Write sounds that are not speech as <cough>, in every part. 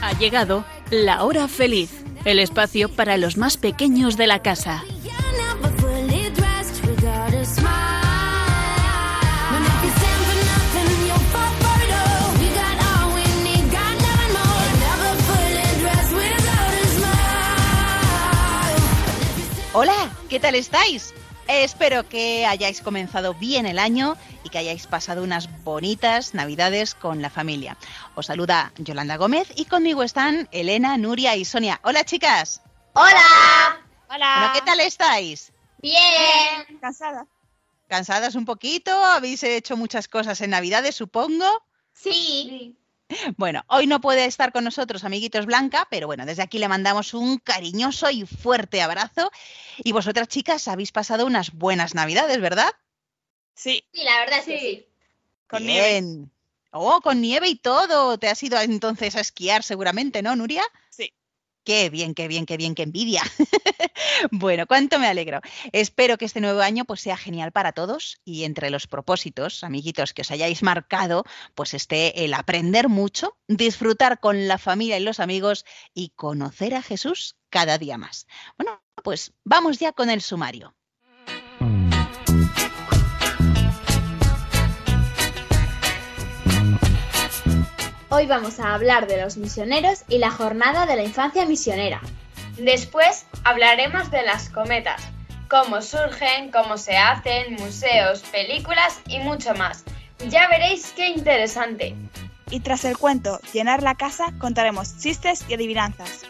Ha llegado la hora feliz, el espacio para los más pequeños de la casa. Hola, ¿qué tal estáis? Espero que hayáis comenzado bien el año y que hayáis pasado unas bonitas navidades con la familia. Os saluda Yolanda Gómez y conmigo están Elena, Nuria y Sonia. Hola chicas. Hola. Bueno, ¿qué tal estáis? Bien. Cansada. ¿Cansadas un poquito? ¿Habéis hecho muchas cosas en navidades, supongo? Sí. Bueno, hoy no puede estar con nosotros, amiguitos Blanca, pero bueno, desde aquí le mandamos un cariñoso y fuerte abrazo. Y vosotras, chicas, habéis pasado unas buenas navidades, ¿verdad? Sí, Sí, la verdad sí. con nieve. Oh, con nieve y todo. Te has ido entonces a esquiar seguramente, ¿no, Nuria? Sí. Qué bien, qué bien, qué bien, qué envidia. <laughs> bueno, cuánto me alegro. Espero que este nuevo año pues sea genial para todos y entre los propósitos, amiguitos, que os hayáis marcado, pues esté el aprender mucho, disfrutar con la familia y los amigos y conocer a Jesús cada día más. Bueno, pues vamos ya con el sumario. Hoy vamos a hablar de los misioneros y la jornada de la infancia misionera. Después hablaremos de las cometas, cómo surgen, cómo se hacen, museos, películas y mucho más. Ya veréis qué interesante. Y tras el cuento Llenar la casa, contaremos chistes y adivinanzas.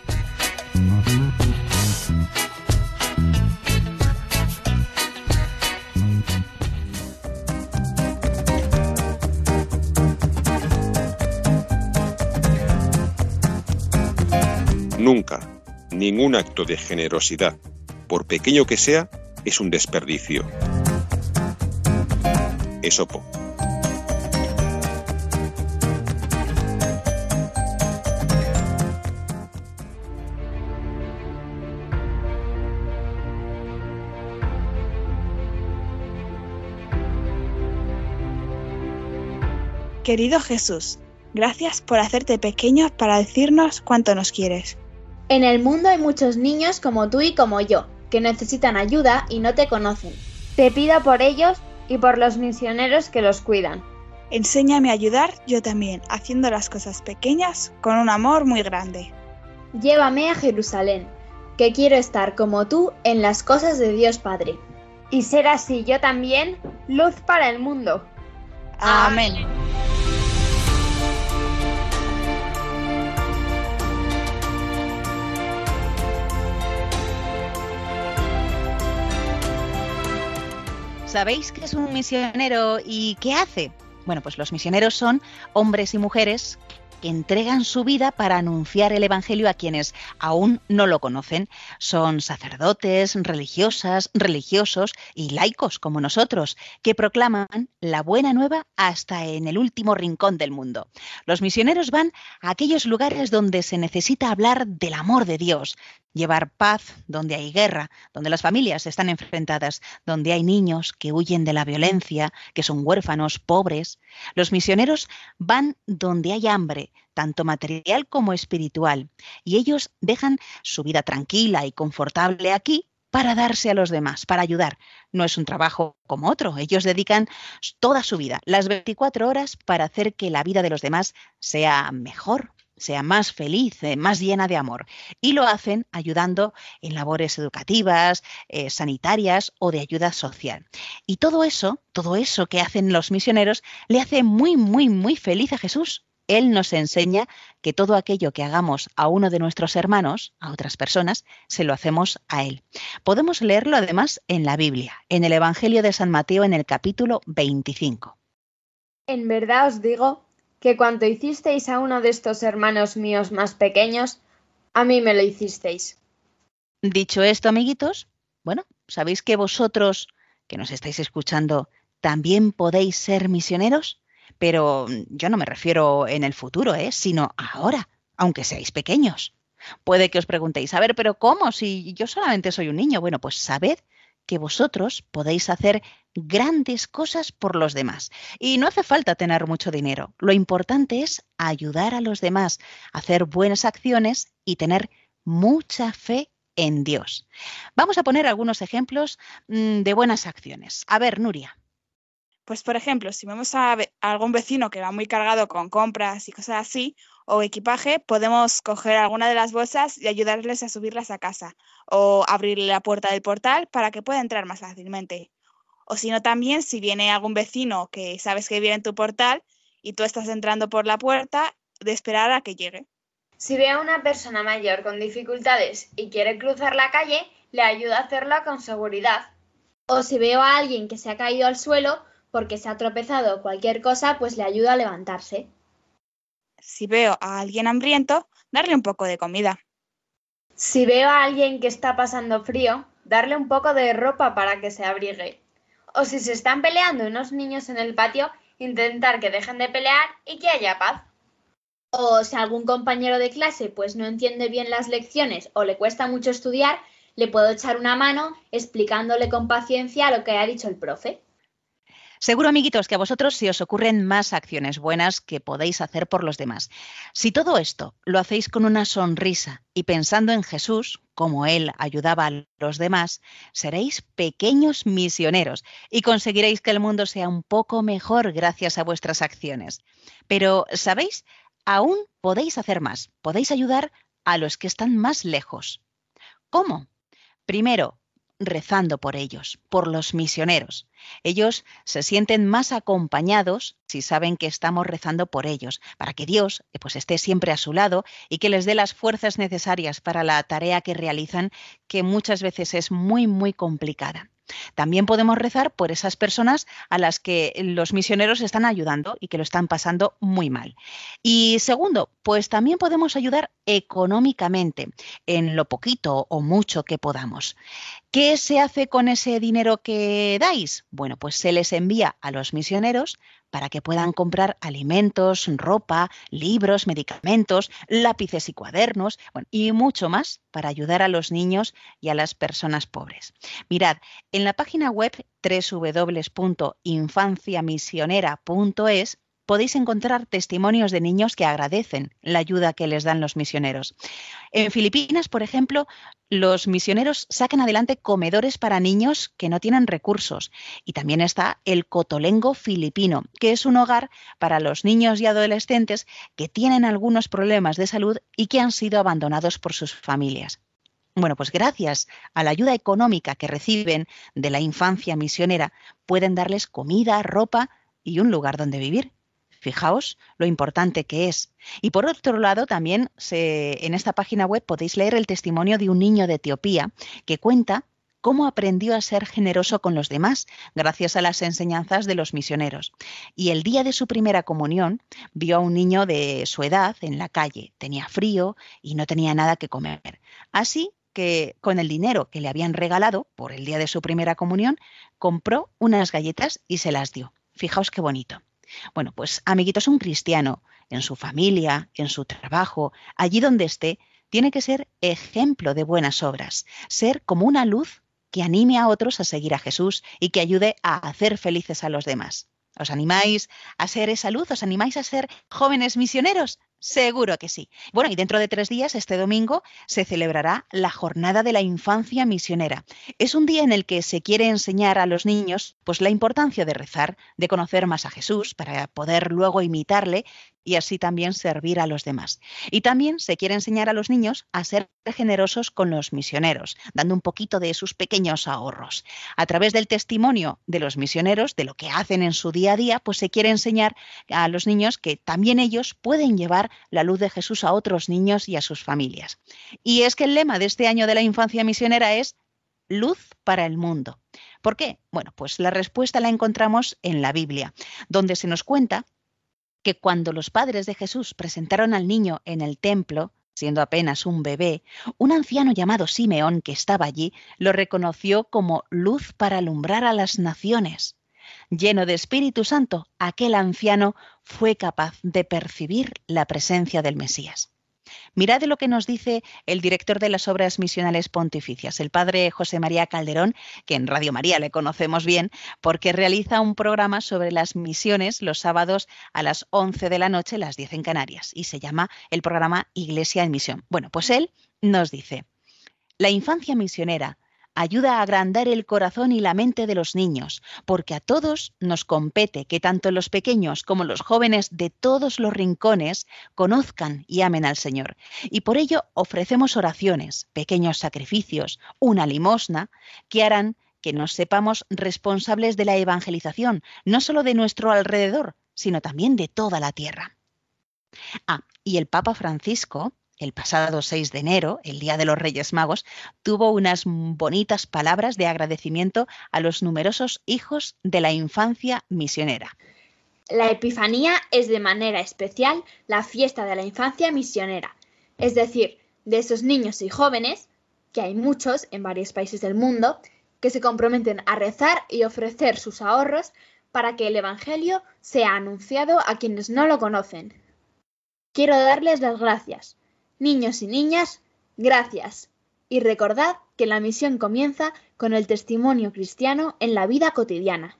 Nunca, ningún acto de generosidad, por pequeño que sea, es un desperdicio. Esopo. Querido Jesús, gracias por hacerte pequeño para decirnos cuánto nos quieres. En el mundo hay muchos niños como tú y como yo, que necesitan ayuda y no te conocen. Te pido por ellos y por los misioneros que los cuidan. Enséñame a ayudar yo también, haciendo las cosas pequeñas con un amor muy grande. Llévame a Jerusalén, que quiero estar como tú en las cosas de Dios Padre. Y ser así yo también, luz para el mundo. Amén. ¿Sabéis qué es un misionero y qué hace? Bueno, pues los misioneros son hombres y mujeres que entregan su vida para anunciar el Evangelio a quienes aún no lo conocen. Son sacerdotes, religiosas, religiosos y laicos como nosotros, que proclaman la buena nueva hasta en el último rincón del mundo. Los misioneros van a aquellos lugares donde se necesita hablar del amor de Dios, llevar paz donde hay guerra, donde las familias están enfrentadas, donde hay niños que huyen de la violencia, que son huérfanos, pobres. Los misioneros van donde hay hambre, tanto material como espiritual, y ellos dejan su vida tranquila y confortable aquí para darse a los demás, para ayudar. No es un trabajo como otro, ellos dedican toda su vida, las 24 horas, para hacer que la vida de los demás sea mejor, sea más feliz, eh, más llena de amor. Y lo hacen ayudando en labores educativas, eh, sanitarias o de ayuda social. Y todo eso, todo eso que hacen los misioneros, le hace muy, muy, muy feliz a Jesús. Él nos enseña que todo aquello que hagamos a uno de nuestros hermanos, a otras personas, se lo hacemos a Él. Podemos leerlo además en la Biblia, en el Evangelio de San Mateo en el capítulo 25. En verdad os digo que cuanto hicisteis a uno de estos hermanos míos más pequeños, a mí me lo hicisteis. Dicho esto, amiguitos, bueno, ¿sabéis que vosotros, que nos estáis escuchando, también podéis ser misioneros? Pero mm, yo no me refiero en el futuro, ¿eh? sino ahora, aunque seáis pequeños. Puede que os preguntéis, a ver, pero ¿cómo? Si yo solamente soy un niño. Bueno, pues sabed que vosotros podéis hacer grandes cosas por los demás. Y no hace falta tener mucho dinero. Lo importante es ayudar a los demás, hacer buenas acciones y tener mucha fe en Dios. Vamos a poner algunos ejemplos mm, de buenas acciones. A ver, Nuria. Pues, por ejemplo, si vemos a, algún vecino que va muy cargado con compras y cosas así, o equipaje, podemos coger alguna de las bolsas y ayudarles a subirlas a casa, o abrirle la puerta del portal para que pueda entrar más fácilmente. O si no, también si viene algún vecino que sabes que vive en tu portal y tú estás entrando por la puerta, de esperar a que llegue. Si ve a una persona mayor con dificultades y quiere cruzar la calle, le ayuda a hacerlo con seguridad. O si veo a alguien que se ha caído al suelo porque se ha tropezado cualquier cosa, pues le ayudo a levantarse. Si veo a alguien hambriento, darle un poco de comida. Si veo a alguien que está pasando frío, darle un poco de ropa para que se abrigue. O si se están peleando unos niños en el patio, intentar que dejen de pelear y que haya paz. O si algún compañero de clase pues no entiende bien las lecciones o le cuesta mucho estudiar, le puedo echar una mano explicándole con paciencia lo que ha dicho el profe. Seguro, amiguitos, que a vosotros se os ocurren más acciones buenas que podéis hacer por los demás. Si todo esto lo hacéis con una sonrisa y pensando en Jesús, como Él ayudaba a los demás, seréis pequeños misioneros y conseguiréis que el mundo sea un poco mejor gracias a vuestras acciones. Pero, ¿sabéis? Aún podéis hacer más. Podéis ayudar a los que están más lejos. ¿Cómo? Primero, rezando por ellos, por los misioneros. Ellos se sienten más acompañados si saben que estamos rezando por ellos, para que Dios eh, pues, esté siempre a su lado y que les dé las fuerzas necesarias para la tarea que realizan, que muchas veces es muy, muy complicada. También podemos rezar por esas personas a las que los misioneros están ayudando y que lo están pasando muy mal. Y segundo, pues también podemos ayudar económicamente en lo poquito o mucho que podamos. ¿Qué se hace con ese dinero que dais? Bueno, pues se les envía a los misioneros para que puedan comprar alimentos, ropa, libros, medicamentos, lápices y cuadernos, bueno, y mucho más para ayudar a los niños y a las personas pobres. Mirad, en la página web www.infanciamisionera.es podéis encontrar testimonios de niños que agradecen la ayuda que les dan los misioneros. En Filipinas, por ejemplo, los misioneros sacan adelante comedores para niños que no tienen recursos. Y también está el Cotolengo filipino, que es un hogar para los niños y adolescentes que tienen algunos problemas de salud y que han sido abandonados por sus familias. Bueno, pues gracias a la ayuda económica que reciben de la infancia misionera, pueden darles comida, ropa y un lugar donde vivir. Fijaos lo importante que es. Y por otro lado, también se, en esta página web podéis leer el testimonio de un niño de Etiopía que cuenta cómo aprendió a ser generoso con los demás gracias a las enseñanzas de los misioneros. Y el día de su primera comunión vio a un niño de su edad en la calle. Tenía frío y no tenía nada que comer. Así que con el dinero que le habían regalado por el día de su primera comunión, compró unas galletas y se las dio. Fijaos qué bonito. Bueno, pues amiguitos, un cristiano en su familia, en su trabajo, allí donde esté, tiene que ser ejemplo de buenas obras, ser como una luz que anime a otros a seguir a Jesús y que ayude a hacer felices a los demás. ¿Os animáis a ser esa luz? ¿Os animáis a ser jóvenes misioneros? Seguro que sí. Bueno, y dentro de tres días, este domingo, se celebrará la Jornada de la Infancia Misionera. Es un día en el que se quiere enseñar a los niños pues, la importancia de rezar, de conocer más a Jesús para poder luego imitarle y así también servir a los demás. Y también se quiere enseñar a los niños a ser generosos con los misioneros, dando un poquito de sus pequeños ahorros. A través del testimonio de los misioneros, de lo que hacen en su día a día, pues se quiere enseñar a los niños que también ellos pueden llevar la luz de Jesús a otros niños y a sus familias. Y es que el lema de este año de la infancia misionera es luz para el mundo. ¿Por qué? Bueno, pues la respuesta la encontramos en la Biblia, donde se nos cuenta que cuando los padres de Jesús presentaron al niño en el templo, siendo apenas un bebé, un anciano llamado Simeón que estaba allí lo reconoció como luz para alumbrar a las naciones. Lleno de Espíritu Santo, aquel anciano fue capaz de percibir la presencia del Mesías. Mirad lo que nos dice el director de las obras misionales pontificias, el padre José María Calderón, que en Radio María le conocemos bien, porque realiza un programa sobre las misiones los sábados a las 11 de la noche, las 10 en Canarias, y se llama el programa Iglesia en Misión. Bueno, pues él nos dice, la infancia misionera ayuda a agrandar el corazón y la mente de los niños, porque a todos nos compete que tanto los pequeños como los jóvenes de todos los rincones conozcan y amen al Señor. Y por ello ofrecemos oraciones, pequeños sacrificios, una limosna, que harán que nos sepamos responsables de la evangelización, no solo de nuestro alrededor, sino también de toda la tierra. Ah, y el Papa Francisco el pasado 6 de enero, el Día de los Reyes Magos, tuvo unas bonitas palabras de agradecimiento a los numerosos hijos de la infancia misionera. La Epifanía es de manera especial la fiesta de la infancia misionera, es decir, de esos niños y jóvenes, que hay muchos en varios países del mundo, que se comprometen a rezar y ofrecer sus ahorros para que el Evangelio sea anunciado a quienes no lo conocen. Quiero darles las gracias Niños y niñas, gracias. Y recordad que la misión comienza con el testimonio cristiano en la vida cotidiana.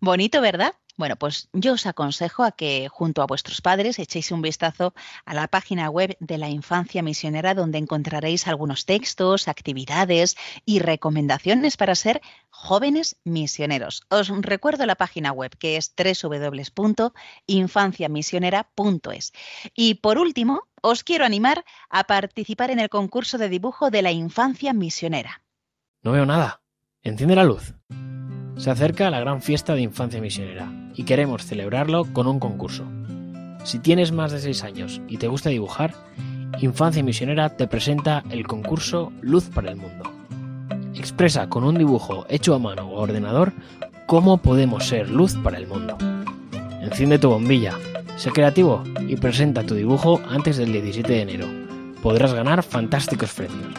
Bonito, ¿verdad? Bueno, pues yo os aconsejo a que junto a vuestros padres echéis un vistazo a la página web de la Infancia Misionera donde encontraréis algunos textos, actividades y recomendaciones para ser jóvenes misioneros. Os recuerdo la página web que es www.infanciamisionera.es. Y por último, os quiero animar a participar en el concurso de dibujo de la Infancia Misionera. No veo nada. Enciende la luz. Se acerca la gran fiesta de infancia misionera y queremos celebrarlo con un concurso. Si tienes más de 6 años y te gusta dibujar, Infancia Misionera te presenta el concurso Luz para el Mundo. Expresa con un dibujo hecho a mano o ordenador cómo podemos ser luz para el mundo. Enciende tu bombilla, sé creativo y presenta tu dibujo antes del 17 de enero. Podrás ganar fantásticos premios.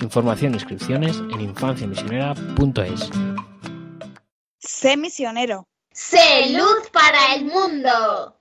Información e inscripciones en infanciamisionera.es. Sé misionero. ¡Sé luz para el mundo!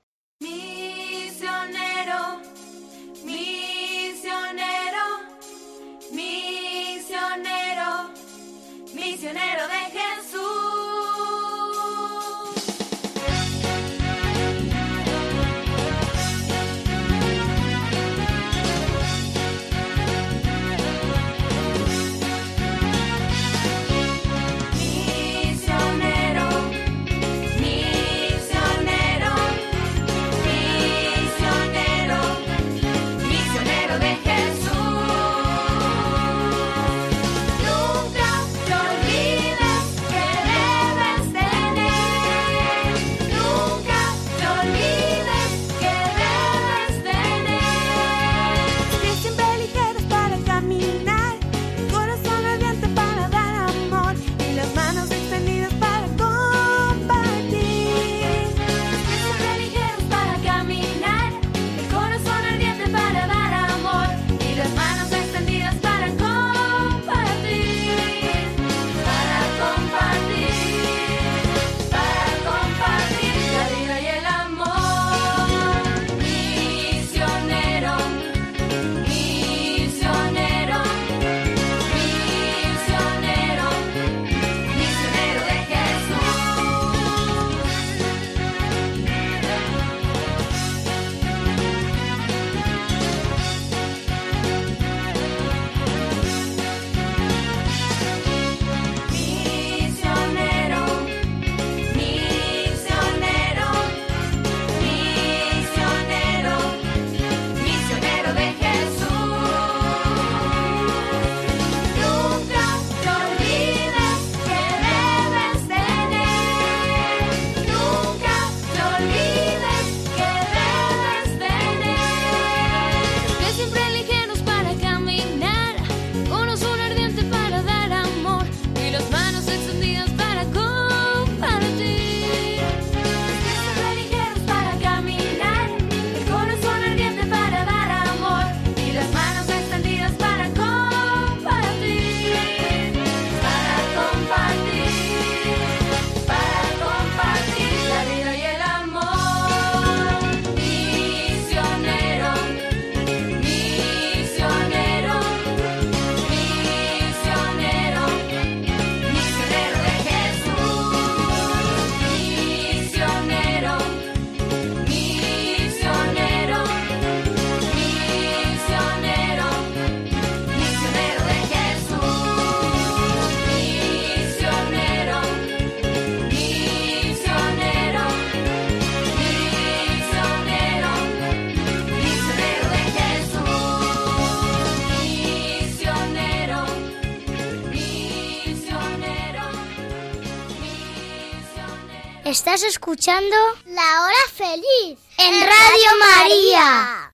Estás escuchando La Hora Feliz en Radio María.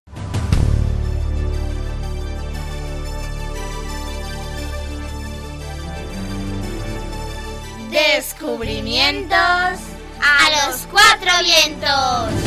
Descubrimientos a los cuatro vientos.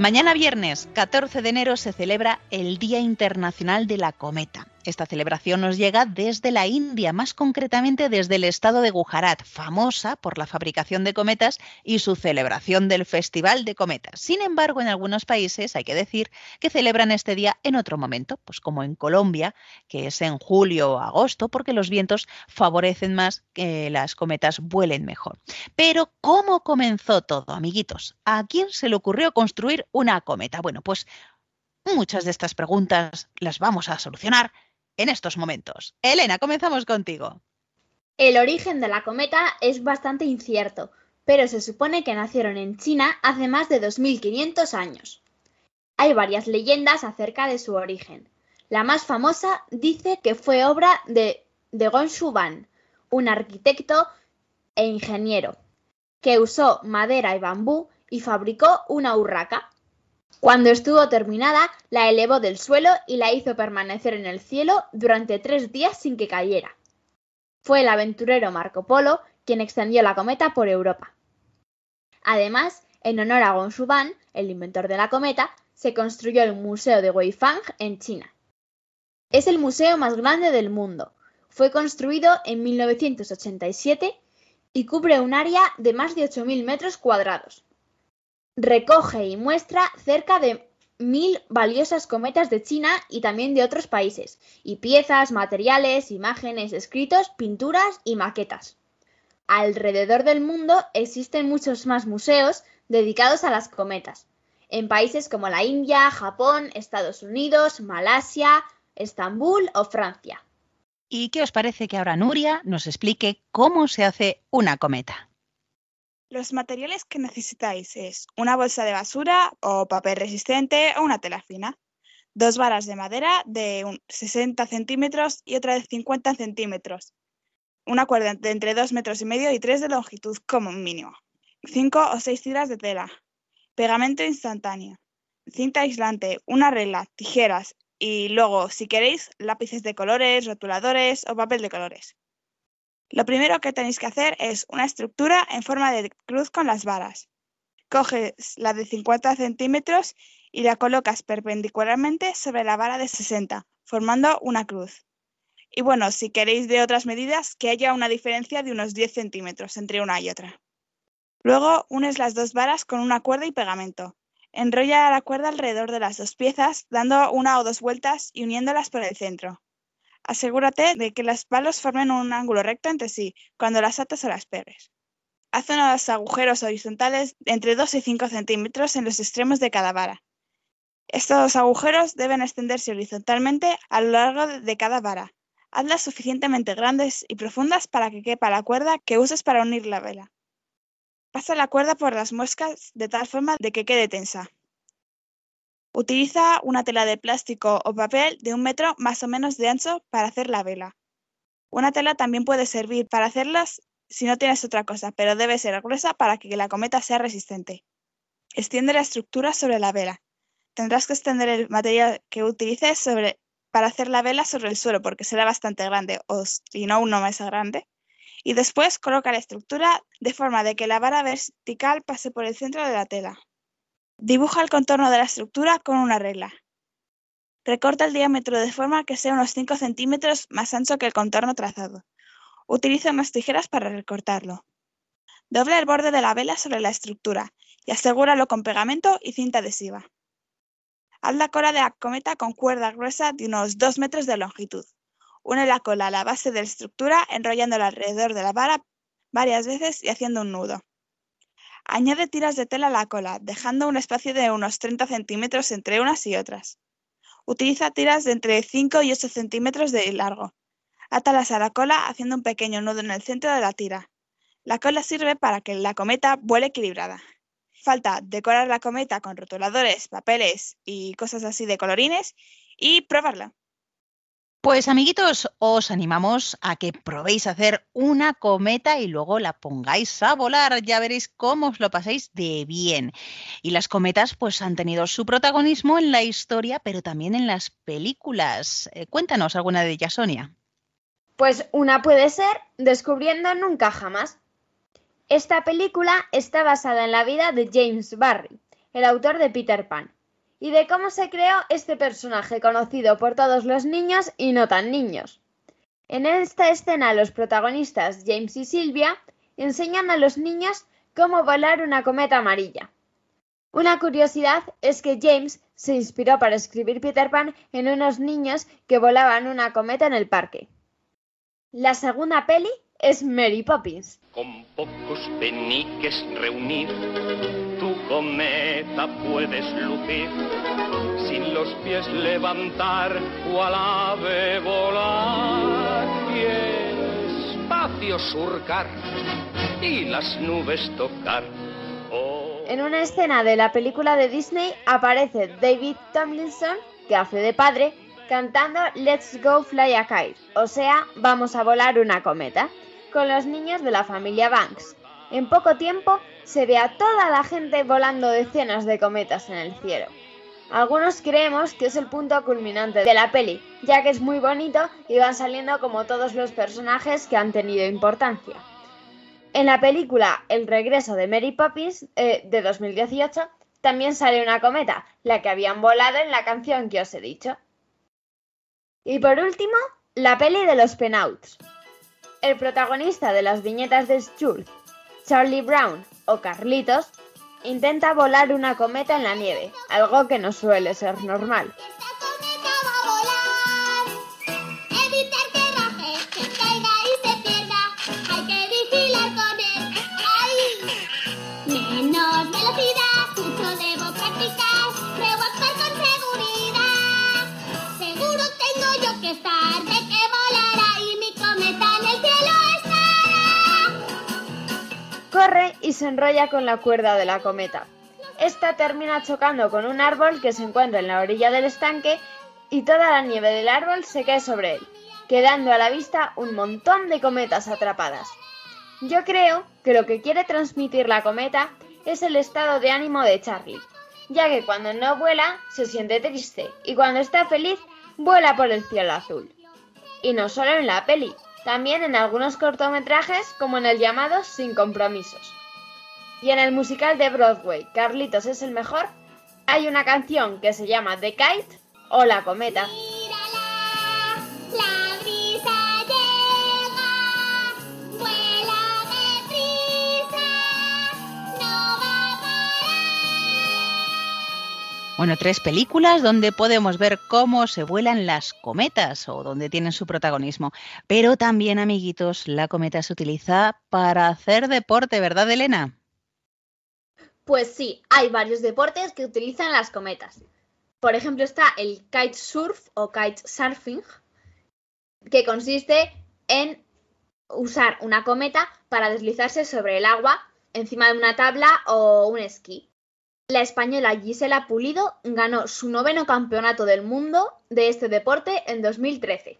Mañana viernes 14 de enero se celebra el Día Internacional de la Cometa. Esta celebración nos llega desde la India, más concretamente desde el estado de Gujarat, famosa por la fabricación de cometas y su celebración del Festival de Cometas. Sin embargo, en algunos países hay que decir que celebran este día en otro momento, pues como en Colombia, que es en julio o agosto, porque los vientos favorecen más que las cometas vuelen mejor. Pero, ¿cómo comenzó todo, amiguitos? ¿A quién se le ocurrió construir una cometa? Bueno, pues muchas de estas preguntas las vamos a solucionar en estos momentos. Elena, comenzamos contigo. El origen de la cometa es bastante incierto, pero se supone que nacieron en China hace más de 2500 años. Hay varias leyendas acerca de su origen. La más famosa dice que fue obra de, de Gonshu Ban, un arquitecto e ingeniero, que usó madera y bambú y fabricó una urraca. Cuando estuvo terminada, la elevó del suelo y la hizo permanecer en el cielo durante tres días sin que cayera. Fue el aventurero Marco Polo quien extendió la cometa por Europa. Además, en honor a Gonshuban, el inventor de la cometa, se construyó el Museo de Weifang en China. Es el museo más grande del mundo. Fue construido en 1987 y cubre un área de más de 8.000 metros cuadrados. Recoge y muestra cerca de mil valiosas cometas de China y también de otros países, y piezas, materiales, imágenes, escritos, pinturas y maquetas. Alrededor del mundo existen muchos más museos dedicados a las cometas, en países como la India, Japón, Estados Unidos, Malasia, Estambul o Francia. ¿Y qué os parece que ahora Nuria nos explique cómo se hace una cometa? Los materiales que necesitáis es una bolsa de basura o papel resistente o una tela fina, dos varas de madera de un 60 centímetros y otra de 50 centímetros, una cuerda de entre 2 metros y medio y 3 de longitud como mínimo, cinco o seis tiras de tela, pegamento instantáneo, cinta aislante, una regla, tijeras y luego, si queréis, lápices de colores, rotuladores o papel de colores. Lo primero que tenéis que hacer es una estructura en forma de cruz con las varas. Coges la de 50 centímetros y la colocas perpendicularmente sobre la vara de 60, formando una cruz. Y bueno, si queréis de otras medidas, que haya una diferencia de unos 10 centímetros entre una y otra. Luego unes las dos varas con una cuerda y pegamento. Enrolla la cuerda alrededor de las dos piezas, dando una o dos vueltas y uniéndolas por el centro. Asegúrate de que los palos formen un ángulo recto entre sí cuando las atas o las pegues. Haz unos agujeros horizontales entre 2 y 5 centímetros en los extremos de cada vara. Estos agujeros deben extenderse horizontalmente a lo largo de cada vara. Hazlas suficientemente grandes y profundas para que quepa la cuerda que uses para unir la vela. Pasa la cuerda por las muescas de tal forma de que quede tensa. Utiliza una tela de plástico o papel de un metro más o menos de ancho para hacer la vela. Una tela también puede servir para hacerlas si no tienes otra cosa, pero debe ser gruesa para que la cometa sea resistente. Extiende la estructura sobre la vela. Tendrás que extender el material que utilices para hacer la vela sobre el suelo porque será bastante grande o si no uno más grande. Y después coloca la estructura de forma de que la vara vertical pase por el centro de la tela. Dibuja el contorno de la estructura con una regla. Recorta el diámetro de forma que sea unos 5 centímetros más ancho que el contorno trazado. Utiliza unas tijeras para recortarlo. Dobla el borde de la vela sobre la estructura y asegúralo con pegamento y cinta adhesiva. Haz la cola de la cometa con cuerda gruesa de unos 2 metros de longitud. Une la cola a la base de la estructura enrollándola alrededor de la vara varias veces y haciendo un nudo. Añade tiras de tela a la cola, dejando un espacio de unos 30 centímetros entre unas y otras. Utiliza tiras de entre 5 y 8 centímetros de largo. Átalas a la cola haciendo un pequeño nudo en el centro de la tira. La cola sirve para que la cometa vuele equilibrada. Falta decorar la cometa con rotuladores, papeles y cosas así de colorines y probarla. Pues amiguitos, os animamos a que probéis hacer una cometa y luego la pongáis a volar. Ya veréis cómo os lo pasáis de bien. Y las cometas pues han tenido su protagonismo en la historia, pero también en las películas. Eh, cuéntanos alguna de ellas, Sonia. Pues una puede ser Descubriendo Nunca Jamás. Esta película está basada en la vida de James Barry, el autor de Peter Pan y de cómo se creó este personaje conocido por todos los niños y no tan niños. En esta escena los protagonistas James y Silvia enseñan a los niños cómo volar una cometa amarilla. Una curiosidad es que James se inspiró para escribir Peter Pan en unos niños que volaban una cometa en el parque. La segunda peli es Mary Poppins. Con pocos peniques reunir, tu cometa puedes lucir, sin los pies levantar o al ave volar, y el espacio surcar y las nubes tocar. Oh. En una escena de la película de Disney aparece David Tomlinson, que hace de padre, cantando Let's Go Fly a Kite, o sea, vamos a volar una cometa con los niños de la familia Banks. En poco tiempo se ve a toda la gente volando decenas de cometas en el cielo. Algunos creemos que es el punto culminante de la peli, ya que es muy bonito y van saliendo como todos los personajes que han tenido importancia. En la película El regreso de Mary Poppins eh, de 2018 también sale una cometa, la que habían volado en la canción que os he dicho. Y por último, la peli de los Penouts. El protagonista de las viñetas de Schultz, Charlie Brown o Carlitos, intenta volar una cometa en la nieve, algo que no suele ser normal. Se enrolla con la cuerda de la cometa. Esta termina chocando con un árbol que se encuentra en la orilla del estanque y toda la nieve del árbol se cae sobre él, quedando a la vista un montón de cometas atrapadas. Yo creo que lo que quiere transmitir la cometa es el estado de ánimo de Charlie, ya que cuando no vuela se siente triste y cuando está feliz vuela por el cielo azul. Y no solo en la peli, también en algunos cortometrajes como en el llamado Sin compromisos. Y en el musical de Broadway, Carlitos es el mejor, hay una canción que se llama The Kite o La Cometa. Mírala, la brisa llega, vuela deprisa, no va a parar. Bueno, tres películas donde podemos ver cómo se vuelan las cometas o donde tienen su protagonismo. Pero también, amiguitos, la cometa se utiliza para hacer deporte, ¿verdad, Elena? Pues sí, hay varios deportes que utilizan las cometas. Por ejemplo, está el kitesurf o kitesurfing, que consiste en usar una cometa para deslizarse sobre el agua encima de una tabla o un esquí. La española Gisela Pulido ganó su noveno campeonato del mundo de este deporte en 2013.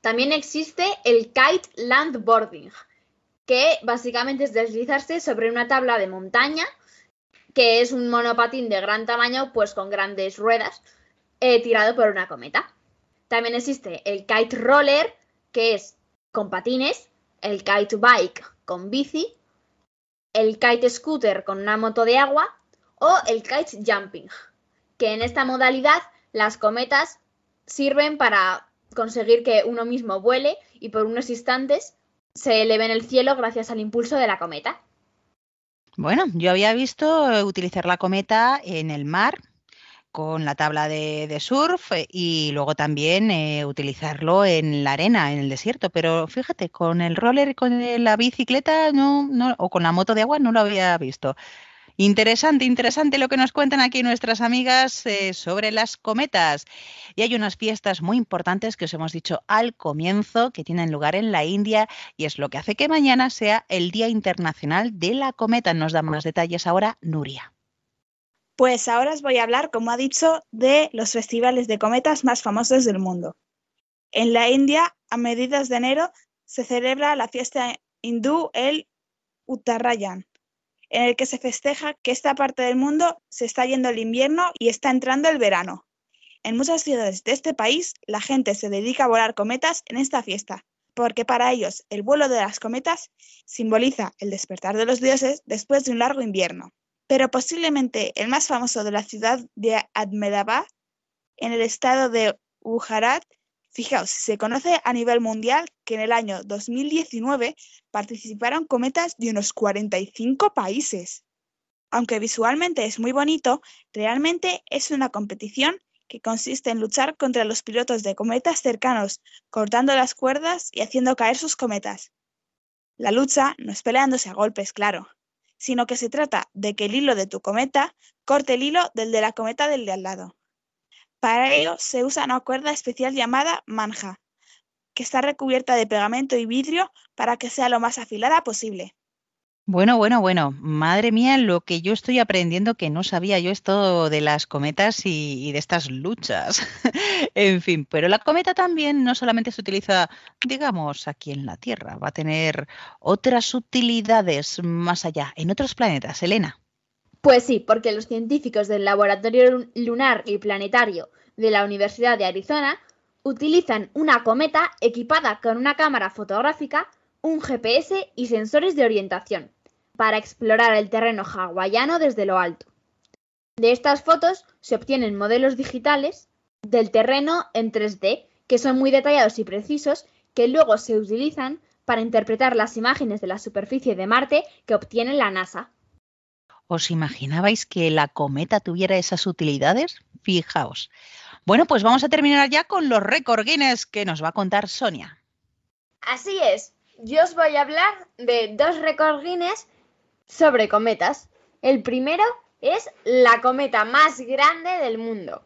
También existe el kite landboarding, que básicamente es deslizarse sobre una tabla de montaña, que es un monopatín de gran tamaño, pues con grandes ruedas, eh, tirado por una cometa. También existe el kite roller, que es con patines, el kite bike con bici, el kite scooter con una moto de agua o el kite jumping, que en esta modalidad las cometas sirven para conseguir que uno mismo vuele y por unos instantes se eleve en el cielo gracias al impulso de la cometa. Bueno, yo había visto eh, utilizar la cometa en el mar con la tabla de, de surf eh, y luego también eh, utilizarlo en la arena, en el desierto. Pero fíjate, con el roller con la bicicleta no, no, o con la moto de agua no lo había visto. Interesante, interesante lo que nos cuentan aquí nuestras amigas eh, sobre las cometas. Y hay unas fiestas muy importantes que os hemos dicho al comienzo que tienen lugar en la India y es lo que hace que mañana sea el Día Internacional de la Cometa. Nos dan más detalles ahora Nuria. Pues ahora os voy a hablar, como ha dicho, de los festivales de cometas más famosos del mundo. En la India, a mediados de enero, se celebra la fiesta hindú el Uttarayan, en el que se festeja que esta parte del mundo se está yendo el invierno y está entrando el verano. En muchas ciudades de este país, la gente se dedica a volar cometas en esta fiesta, porque para ellos el vuelo de las cometas simboliza el despertar de los dioses después de un largo invierno. Pero posiblemente el más famoso de la ciudad de Ahmedabad, en el estado de Gujarat, Fijaos, se conoce a nivel mundial que en el año 2019 participaron cometas de unos 45 países. Aunque visualmente es muy bonito, realmente es una competición que consiste en luchar contra los pilotos de cometas cercanos, cortando las cuerdas y haciendo caer sus cometas. La lucha no es peleándose a golpes, claro, sino que se trata de que el hilo de tu cometa corte el hilo del de la cometa del de al lado. Para ello se usa una cuerda especial llamada manja, que está recubierta de pegamento y vidrio para que sea lo más afilada posible. Bueno, bueno, bueno, madre mía, lo que yo estoy aprendiendo que no sabía yo esto de las cometas y, y de estas luchas. <laughs> en fin, pero la cometa también no solamente se utiliza, digamos, aquí en la Tierra, va a tener otras utilidades más allá, en otros planetas. Elena. Pues sí, porque los científicos del Laboratorio Lunar y Planetario de la Universidad de Arizona utilizan una cometa equipada con una cámara fotográfica, un GPS y sensores de orientación para explorar el terreno hawaiano desde lo alto. De estas fotos se obtienen modelos digitales del terreno en 3D que son muy detallados y precisos que luego se utilizan para interpretar las imágenes de la superficie de Marte que obtiene la NASA. ¿Os imaginabais que la cometa tuviera esas utilidades? Fijaos. Bueno, pues vamos a terminar ya con los récord Guinness que nos va a contar Sonia. Así es, yo os voy a hablar de dos récord Guinness sobre cometas. El primero es la cometa más grande del mundo.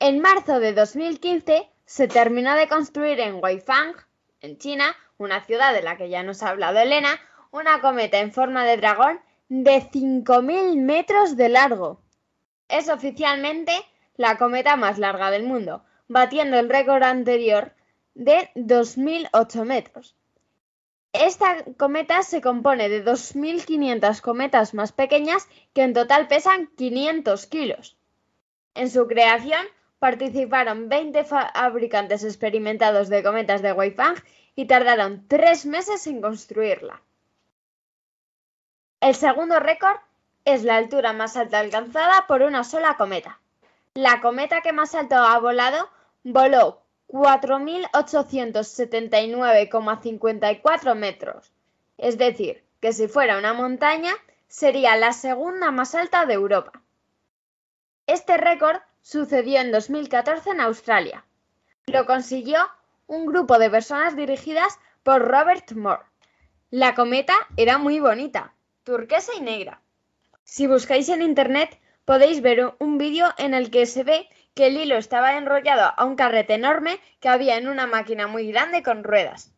En marzo de 2015 se terminó de construir en Weifang, en China, una ciudad de la que ya nos ha hablado Elena, una cometa en forma de dragón de 5.000 metros de largo. Es oficialmente la cometa más larga del mundo, batiendo el récord anterior de 2.008 metros. Esta cometa se compone de 2.500 cometas más pequeñas que en total pesan 500 kilos. En su creación participaron 20 fabricantes experimentados de cometas de Weifang y tardaron tres meses en construirla. El segundo récord es la altura más alta alcanzada por una sola cometa. La cometa que más alto ha volado voló 4.879,54 metros. Es decir, que si fuera una montaña, sería la segunda más alta de Europa. Este récord sucedió en 2014 en Australia. Lo consiguió un grupo de personas dirigidas por Robert Moore. La cometa era muy bonita, turquesa y negra. Si buscáis en internet podéis ver un vídeo en el que se ve que el hilo estaba enrollado a un carrete enorme que había en una máquina muy grande con ruedas.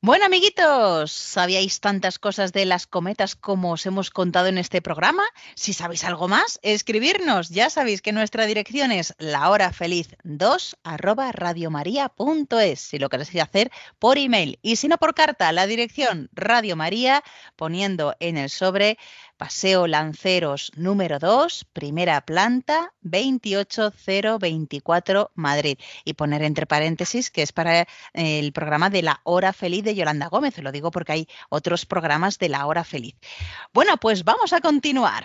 Bueno, amiguitos, ¿sabíais tantas cosas de las cometas como os hemos contado en este programa? Si sabéis algo más, escribirnos. Ya sabéis que nuestra dirección es lahorafeliz2 arroba radiomaria.es, si lo queréis hacer por email. Y si no por carta, la dirección Radio María, poniendo en el sobre Paseo Lanceros número 2, primera planta, 28024 Madrid. Y poner entre paréntesis que es para el programa de la hora feliz de Yolanda Gómez. Lo digo porque hay otros programas de la hora feliz. Bueno, pues vamos a continuar.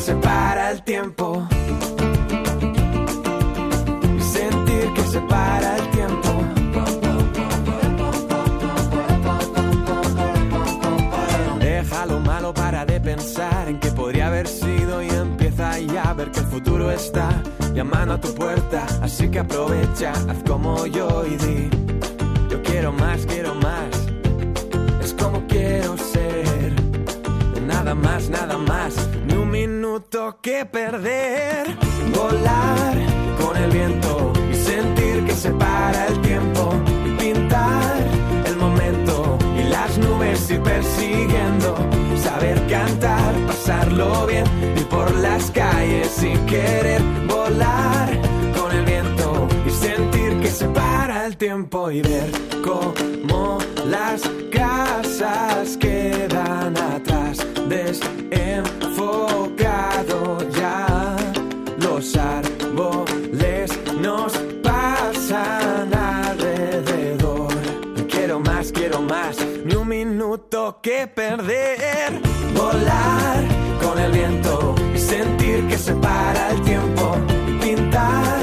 se para el tiempo. Sentir que se para el tiempo. Deja lo malo para de pensar en que podría haber sido y empieza ya a ver que el futuro está llamando a tu puerta. Así que aprovecha, haz como yo y di: Yo quiero más, quiero más. Es como quiero ser. Nada más, nada más, minuto que perder. Volar con el viento y sentir que se para el tiempo. Pintar el momento y las nubes ir persiguiendo. Saber cantar, pasarlo bien, ir por las calles y querer volar con el viento y sentir que se para el tiempo y ver cómo las casas quedan atrás, desenfocado ya. Los árboles nos pasan alrededor. Quiero más, quiero más, ni un minuto que perder. Volar con el viento y sentir que se para el tiempo. Pintar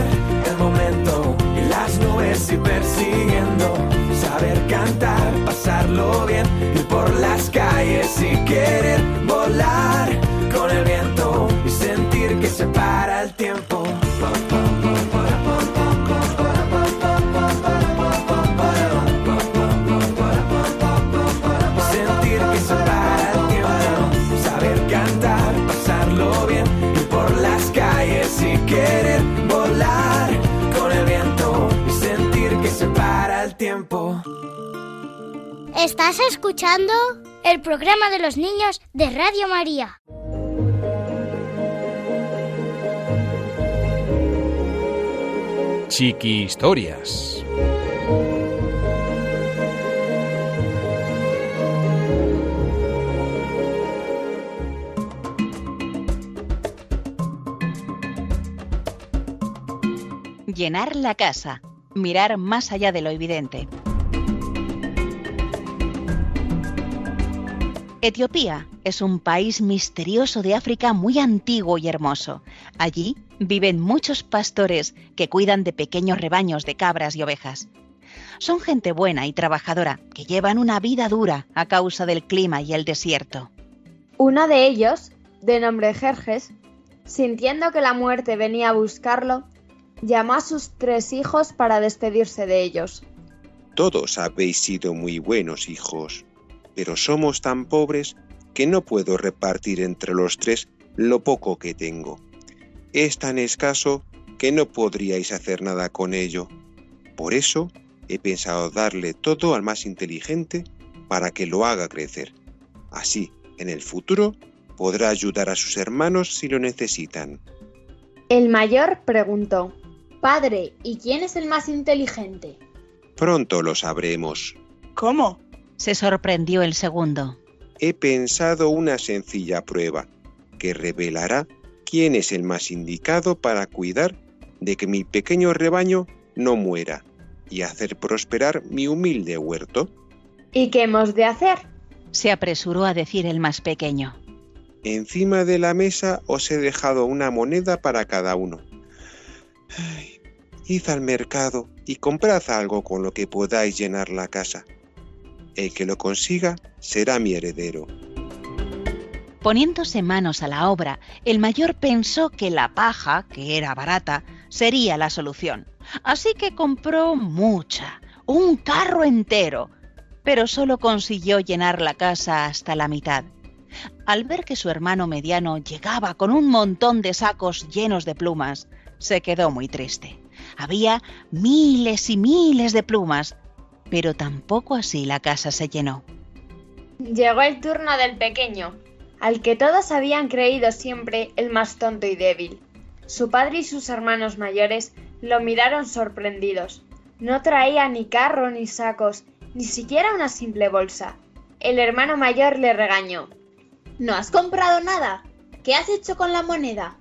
el momento y las nubes ir persiguiendo. Saber cantar, pasarlo bien, ir por las calles y querer volar con el viento y sentir que se para el tiempo. Sentir que se para el tiempo, saber cantar, pasarlo bien, ir por las calles y querer volar con el viento y sentir que se para el tiempo. Estás escuchando el programa de los niños de Radio María. Chiqui Historias. Llenar la casa, mirar más allá de lo evidente. Etiopía es un país misterioso de África muy antiguo y hermoso. Allí viven muchos pastores que cuidan de pequeños rebaños de cabras y ovejas. Son gente buena y trabajadora que llevan una vida dura a causa del clima y el desierto. Uno de ellos, de nombre Jerjes, sintiendo que la muerte venía a buscarlo, llamó a sus tres hijos para despedirse de ellos. Todos habéis sido muy buenos hijos, pero somos tan pobres que no puedo repartir entre los tres lo poco que tengo. Es tan escaso que no podríais hacer nada con ello. Por eso he pensado darle todo al más inteligente para que lo haga crecer. Así, en el futuro, podrá ayudar a sus hermanos si lo necesitan. El mayor preguntó, Padre, ¿y quién es el más inteligente? Pronto lo sabremos. ¿Cómo? Se sorprendió el segundo. He pensado una sencilla prueba que revelará quién es el más indicado para cuidar de que mi pequeño rebaño no muera y hacer prosperar mi humilde huerto. ¿Y qué hemos de hacer? Se apresuró a decir el más pequeño. Encima de la mesa os he dejado una moneda para cada uno. Ay, id al mercado y comprad algo con lo que podáis llenar la casa. El que lo consiga será mi heredero. Poniéndose manos a la obra, el mayor pensó que la paja, que era barata, sería la solución. Así que compró mucha, un carro entero, pero solo consiguió llenar la casa hasta la mitad. Al ver que su hermano mediano llegaba con un montón de sacos llenos de plumas, se quedó muy triste. Había miles y miles de plumas, pero tampoco así la casa se llenó. Llegó el turno del pequeño, al que todos habían creído siempre el más tonto y débil. Su padre y sus hermanos mayores lo miraron sorprendidos. No traía ni carro ni sacos, ni siquiera una simple bolsa. El hermano mayor le regañó. ¿No has comprado nada? ¿Qué has hecho con la moneda?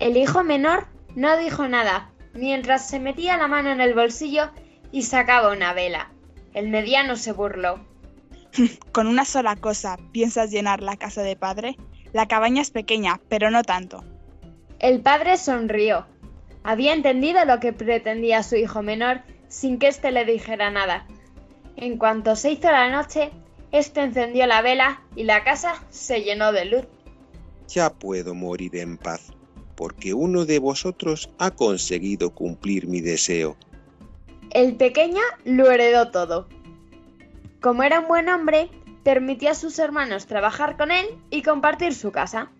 El hijo menor no dijo nada, mientras se metía la mano en el bolsillo y sacaba una vela. El mediano se burló. <laughs> Con una sola cosa, ¿piensas llenar la casa de padre? La cabaña es pequeña, pero no tanto. El padre sonrió. Había entendido lo que pretendía su hijo menor sin que éste le dijera nada. En cuanto se hizo la noche, éste encendió la vela y la casa se llenó de luz. Ya puedo morir en paz, porque uno de vosotros ha conseguido cumplir mi deseo. El pequeño lo heredó todo. Como era un buen hombre, permitió a sus hermanos trabajar con él y compartir su casa.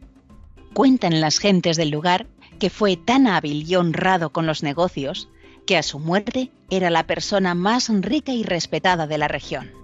Cuentan las gentes del lugar que fue tan hábil y honrado con los negocios que a su muerte era la persona más rica y respetada de la región.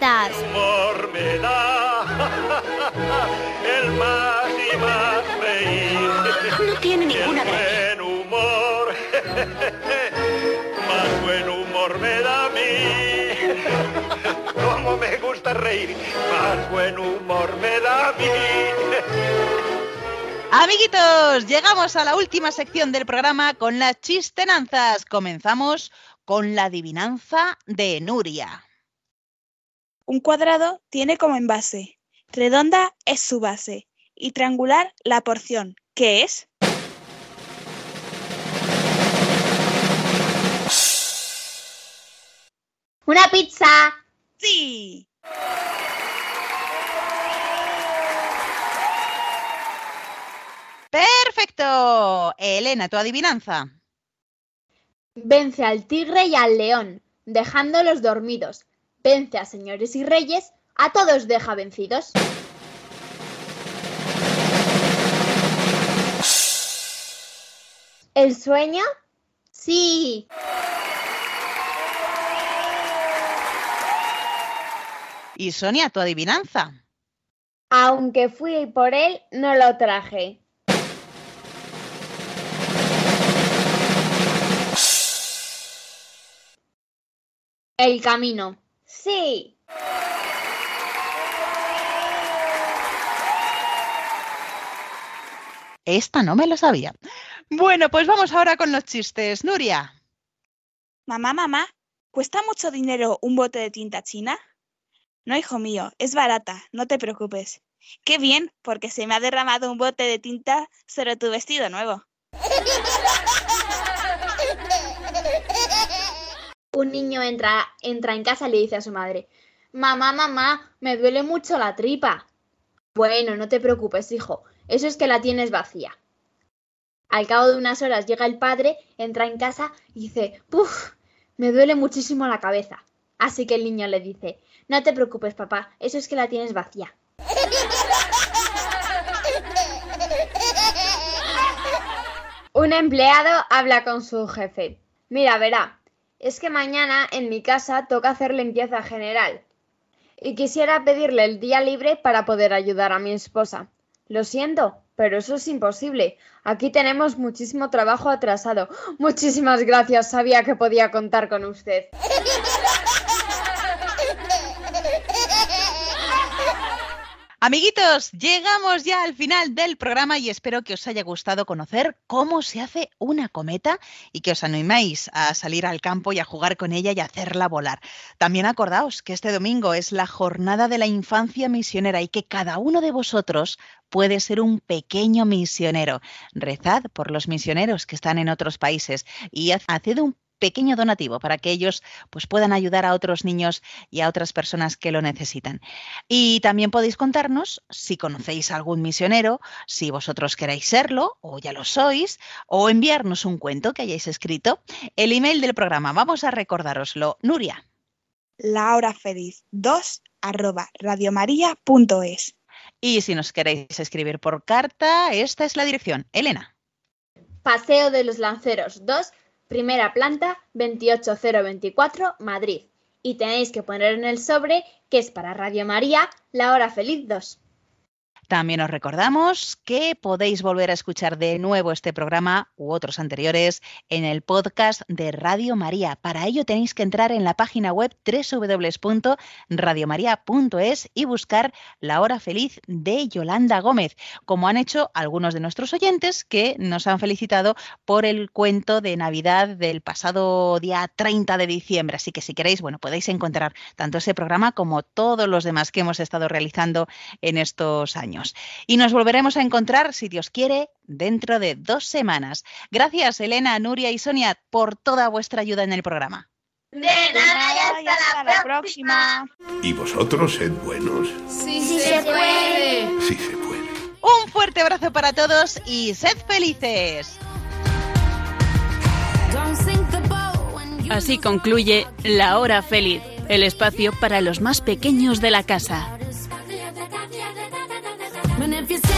Chistenanzas. Humor me da <laughs> el más y más reír. No tiene ninguna El buen humor, <laughs> más buen humor me da a mí. <laughs> Como me gusta reír, más buen humor me da a mí. Amiguitos, llegamos a la última sección del programa con las chistenanzas. Comenzamos con la adivinanza de Nuria. Un cuadrado tiene como envase, redonda es su base y triangular la porción. ¿Qué es? ¡Una pizza! Sí. Perfecto. Elena, tu adivinanza. Vence al tigre y al león, dejándolos dormidos. Vence a señores y reyes, a todos deja vencidos. ¿El sueño? Sí. Y Sonia, tu adivinanza. Aunque fui por él, no lo traje. El camino. Sí. Esta no me lo sabía. Bueno, pues vamos ahora con los chistes. Nuria. Mamá, mamá, ¿cuesta mucho dinero un bote de tinta china? No, hijo mío, es barata, no te preocupes. Qué bien, porque se me ha derramado un bote de tinta sobre tu vestido nuevo. <laughs> Un niño entra, entra en casa y le dice a su madre, Mamá, mamá, me duele mucho la tripa. Bueno, no te preocupes, hijo, eso es que la tienes vacía. Al cabo de unas horas llega el padre, entra en casa y dice, ¡puf! Me duele muchísimo la cabeza. Así que el niño le dice, no te preocupes papá, eso es que la tienes vacía. <laughs> Un empleado habla con su jefe. Mira, verá, es que mañana en mi casa toca hacer limpieza general. Y quisiera pedirle el día libre para poder ayudar a mi esposa. Lo siento, pero eso es imposible. Aquí tenemos muchísimo trabajo atrasado. Muchísimas gracias, sabía que podía contar con usted. <laughs> Amiguitos, llegamos ya al final del programa y espero que os haya gustado conocer cómo se hace una cometa y que os animéis a salir al campo y a jugar con ella y a hacerla volar. También acordaos que este domingo es la jornada de la infancia misionera y que cada uno de vosotros puede ser un pequeño misionero. Rezad por los misioneros que están en otros países y haced un pequeño donativo para que ellos pues, puedan ayudar a otros niños y a otras personas que lo necesitan. Y también podéis contarnos si conocéis a algún misionero, si vosotros queréis serlo o ya lo sois, o enviarnos un cuento que hayáis escrito. El email del programa, vamos a recordároslo. Nuria. La hora feliz 2 arroba radiomaria.es. Y si nos queréis escribir por carta, esta es la dirección. Elena. Paseo de los Lanceros 2, primera planta, 28024, Madrid. Y tenéis que poner en el sobre que es para Radio María, la hora feliz 2. También os recordamos que podéis volver a escuchar de nuevo este programa u otros anteriores en el podcast de Radio María. Para ello tenéis que entrar en la página web www.radiomaria.es y buscar La Hora Feliz de Yolanda Gómez, como han hecho algunos de nuestros oyentes que nos han felicitado por el cuento de Navidad del pasado día 30 de diciembre. Así que si queréis, bueno, podéis encontrar tanto ese programa como todos los demás que hemos estado realizando en estos años. Y nos volveremos a encontrar, si Dios quiere, dentro de dos semanas. Gracias, Elena, Nuria y Sonia, por toda vuestra ayuda en el programa. De nada y hasta la próxima. ¿Y vosotros sed buenos? Sí, se puede. Sí se puede. Un fuerte abrazo para todos y sed felices. Así concluye La Hora Feliz, el espacio para los más pequeños de la casa. And if you